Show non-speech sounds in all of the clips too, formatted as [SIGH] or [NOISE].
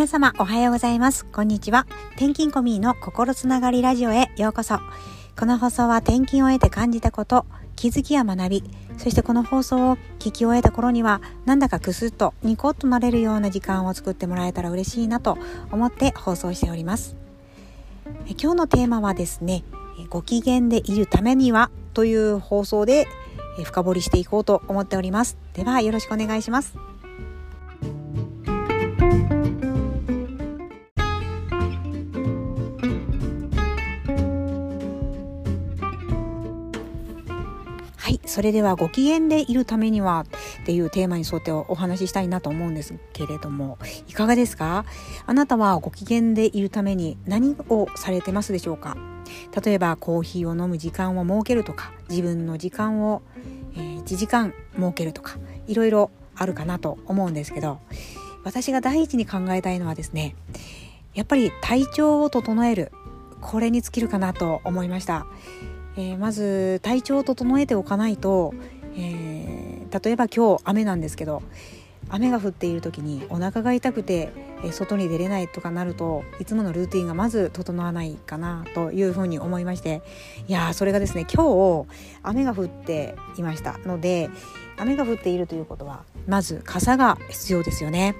皆様おはようございます。こんにちは。転勤コミーの心つながりラジオへようこそ。この放送は転勤を得て感じたこと気づきや学びそしてこの放送を聞き終えた頃にはなんだかクスッとニコッとなれるような時間を作ってもらえたら嬉しいなと思って放送しております。今日のテーマはですねご機嫌でいるためにはという放送で深掘りしていこうと思っております。ではよろしくお願いします。それではご機嫌でいるためにはっていうテーマに沿ってお話ししたいなと思うんですけれどもいかがですか？あなたはご機嫌でいるために何をされてますでしょうか？例えばコーヒーを飲む時間を設けるとか自分の時間を、え、1時間設けるとかいろいろあるかなと思うんですけど私が第一に考えたいのはですねやっぱり体調を整えるこれに尽きるかなと思いました。えー、まず体調を整えておかないと、えー、例えば今日雨なんですけど雨が降っている時にお腹が痛くて、外に出れないとかなるといつものルーティンがまず整わないかなというふうに思いましていやそれがですね今日雨が降っていましたので雨が降っているということはまず傘が必要ですよね。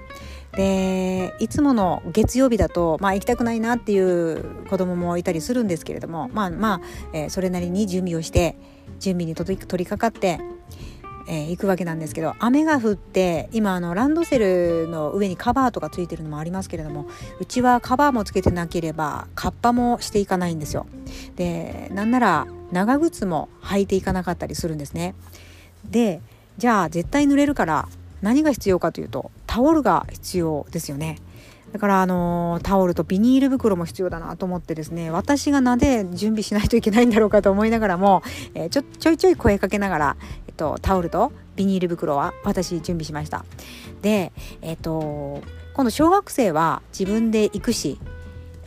でいつもの月曜日だと、まあ、行きたくないなっていう子供もいたりするんですけれどもまあまあ、えー、それなりに準備をして準備に取り取り掛かって、えー、行くわけなんですけど雨が降って今あのランドセルの上にカバーとかついてるのもありますけれどもうちはカバーもつけてなければカッパもしていかないんですよ。でなんなら長靴も履いていかなかったりするんですね。でじゃあ絶対濡れるから何が必要かというとタオルが必要ですよね。だからあのタオルとビニール袋も必要だなと思ってですね私がなぜ準備しないといけないんだろうかと思いながらも、えー、ちょちょいちょい声かけながら、と、タオルとビニール袋は私準備しましたでえっと今度小学生は自分で行くし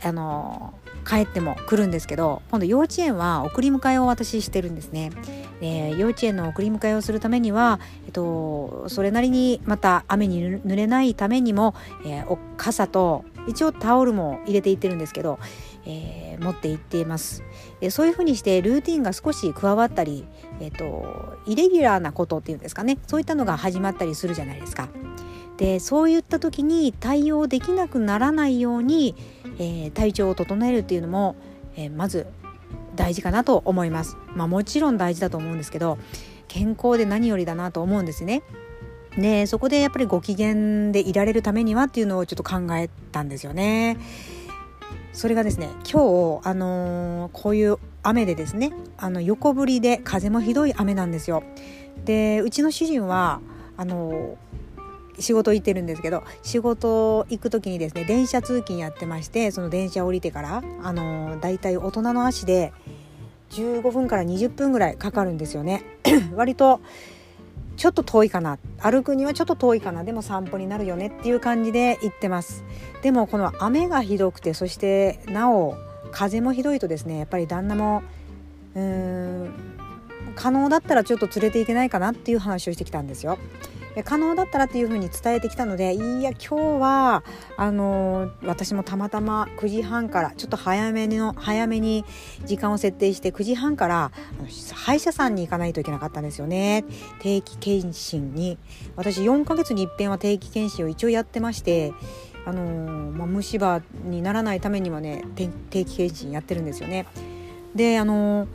あの帰っても来るんですけど今度幼稚園は送り迎えを私してるんですね。で幼稚園の送り迎えをするためには、えっと、それなりにまた雨に濡れないためにも、えー、傘と一応タオルも入れていってるんですけど、えー、持って行っています。でそういうふうにしてルーティンが少し加わったり、えっと、イレギュラーなことっていうんですかねそういったのが始まったりするじゃないですか。でそういった時に対応できなくならないように、えー、体調を整えるっていうのも、えー、まず大事かなと思います。まあ、もちろん大事だと思うんですけど健康で何よりだなと思うんですね。でそこでやっぱりご機嫌でいられるためにはっていうのをちょっと考えたんですよね。それがですね今日、あのー、こういう雨でですねあの横降りで風もひどい雨なんですよ。でうちの主人はあの仕事行ってるんですけど仕事行く時にですね電車通勤やってましてその電車降りてからあのだいたい大人の足で15分から20分ぐらいかかるんですよね [CLEARS THROAT] 割とちょっと遠いかな。歩くにはちょっと遠いかな。でも散歩になるよねっていう感じで行ってます。でもこの雨がひどくてそしてなお風もひどいとですねやっぱり旦那もうーん可能だったらちょっと連れていけないかなっていう話をしてきたんですよ。可能だったらっていうふうに伝えてきたのでいや今日はあの私もたまたま9時半からちょっと早めの早めに時間を設定して9時半から歯医者さんに行かないといけなかったんですよね。定期検診に。私4ヶ月に一遍は定期検診を一応やってましてあのまあ、虫歯にならないためにはね定期検診やってるんですよね。であの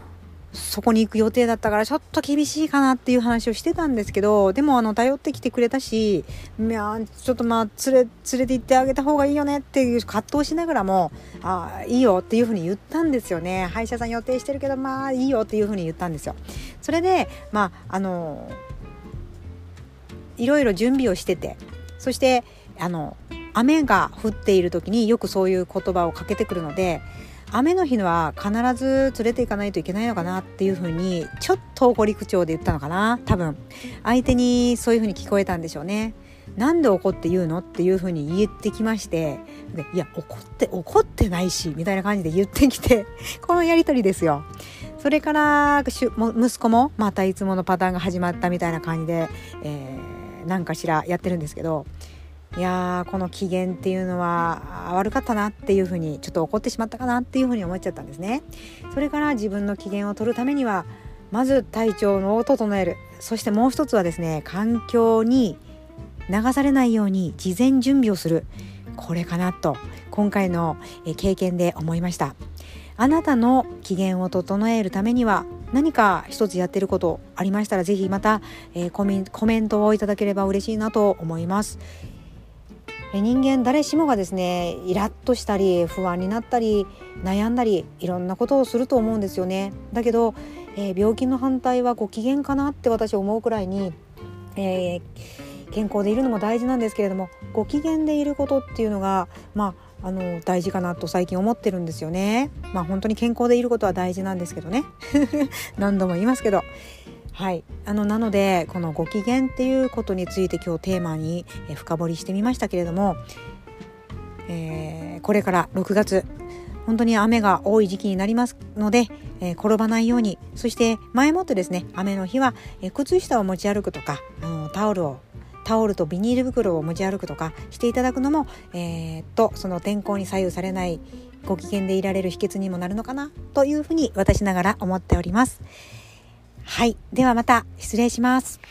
そこに行く予定だったからちょっと厳しいかなっていう話をしてたんですけどでもあの頼ってきてくれたしいやちょっとまあ連れ連れて行ってあげた方がいいよねっていう葛藤しながらもあいいよっていうふうに言ったんですよね。歯医者さん予定してるけどまあいいよっていうふうに言ったんですよ。それでまああのいろいろ準備をしててそしてあの雨が降っている時によくそういう言葉をかけてくるので雨の日は必ず連れて行かないといけないのかなっていうふうにちょっと怒り口調で言ったのかな多分相手にそういうふうに聞こえたんでしょうね。なんで怒って言うのっていうふうに言ってきましてでいや怒って怒ってないしみたいな感じで言ってきて [LAUGHS] このやり取りですよ。それから息子もまたいつものパターンが始まったみたいな感じで、えー、何かしらやってるんですけどいやーこの機嫌っていうのは悪かったなっていうふうにちょっと怒ってしまったかなっていうふうに思っちゃったんですね。それから自分の機嫌を取るためにはまず体調を整える。そしてもう一つはですね環境に流されないように事前準備をする。これかなと今回の経験で思いました。あなたの機嫌を整えるためには何か一つやってることありましたらぜひまた、えー、コメントをいただければ嬉しいなと思います。人間誰しもがですねイラッとしたり不安になったり悩んだりいろんなことをすると思うんですよね。だけど、えー、病気の反対はご機嫌かなって私思うくらいに、えー、健康でいるのも大事なんですけれどもご機嫌でいることっていうのがまああの大事かなと最近思ってるんですよね。まあ本当に健康でいることは大事なんですけどね。[LAUGHS] 何度も言いますけど。はいあのなのでこのご機嫌っていうことについて今日テーマに深掘りしてみましたけれども、えー、これから6月本当に雨が多い時期になりますので、えー、転ばないようにそして前もってですね雨の日は、え、靴下を持ち歩くとかあのタオルをタオルとビニール袋を持ち歩くとかしていただくのも、えー、っとその天候に左右されないご機嫌でいられる秘訣にもなるのかなというふうに私ながら思っております。はい。ではまた失礼します。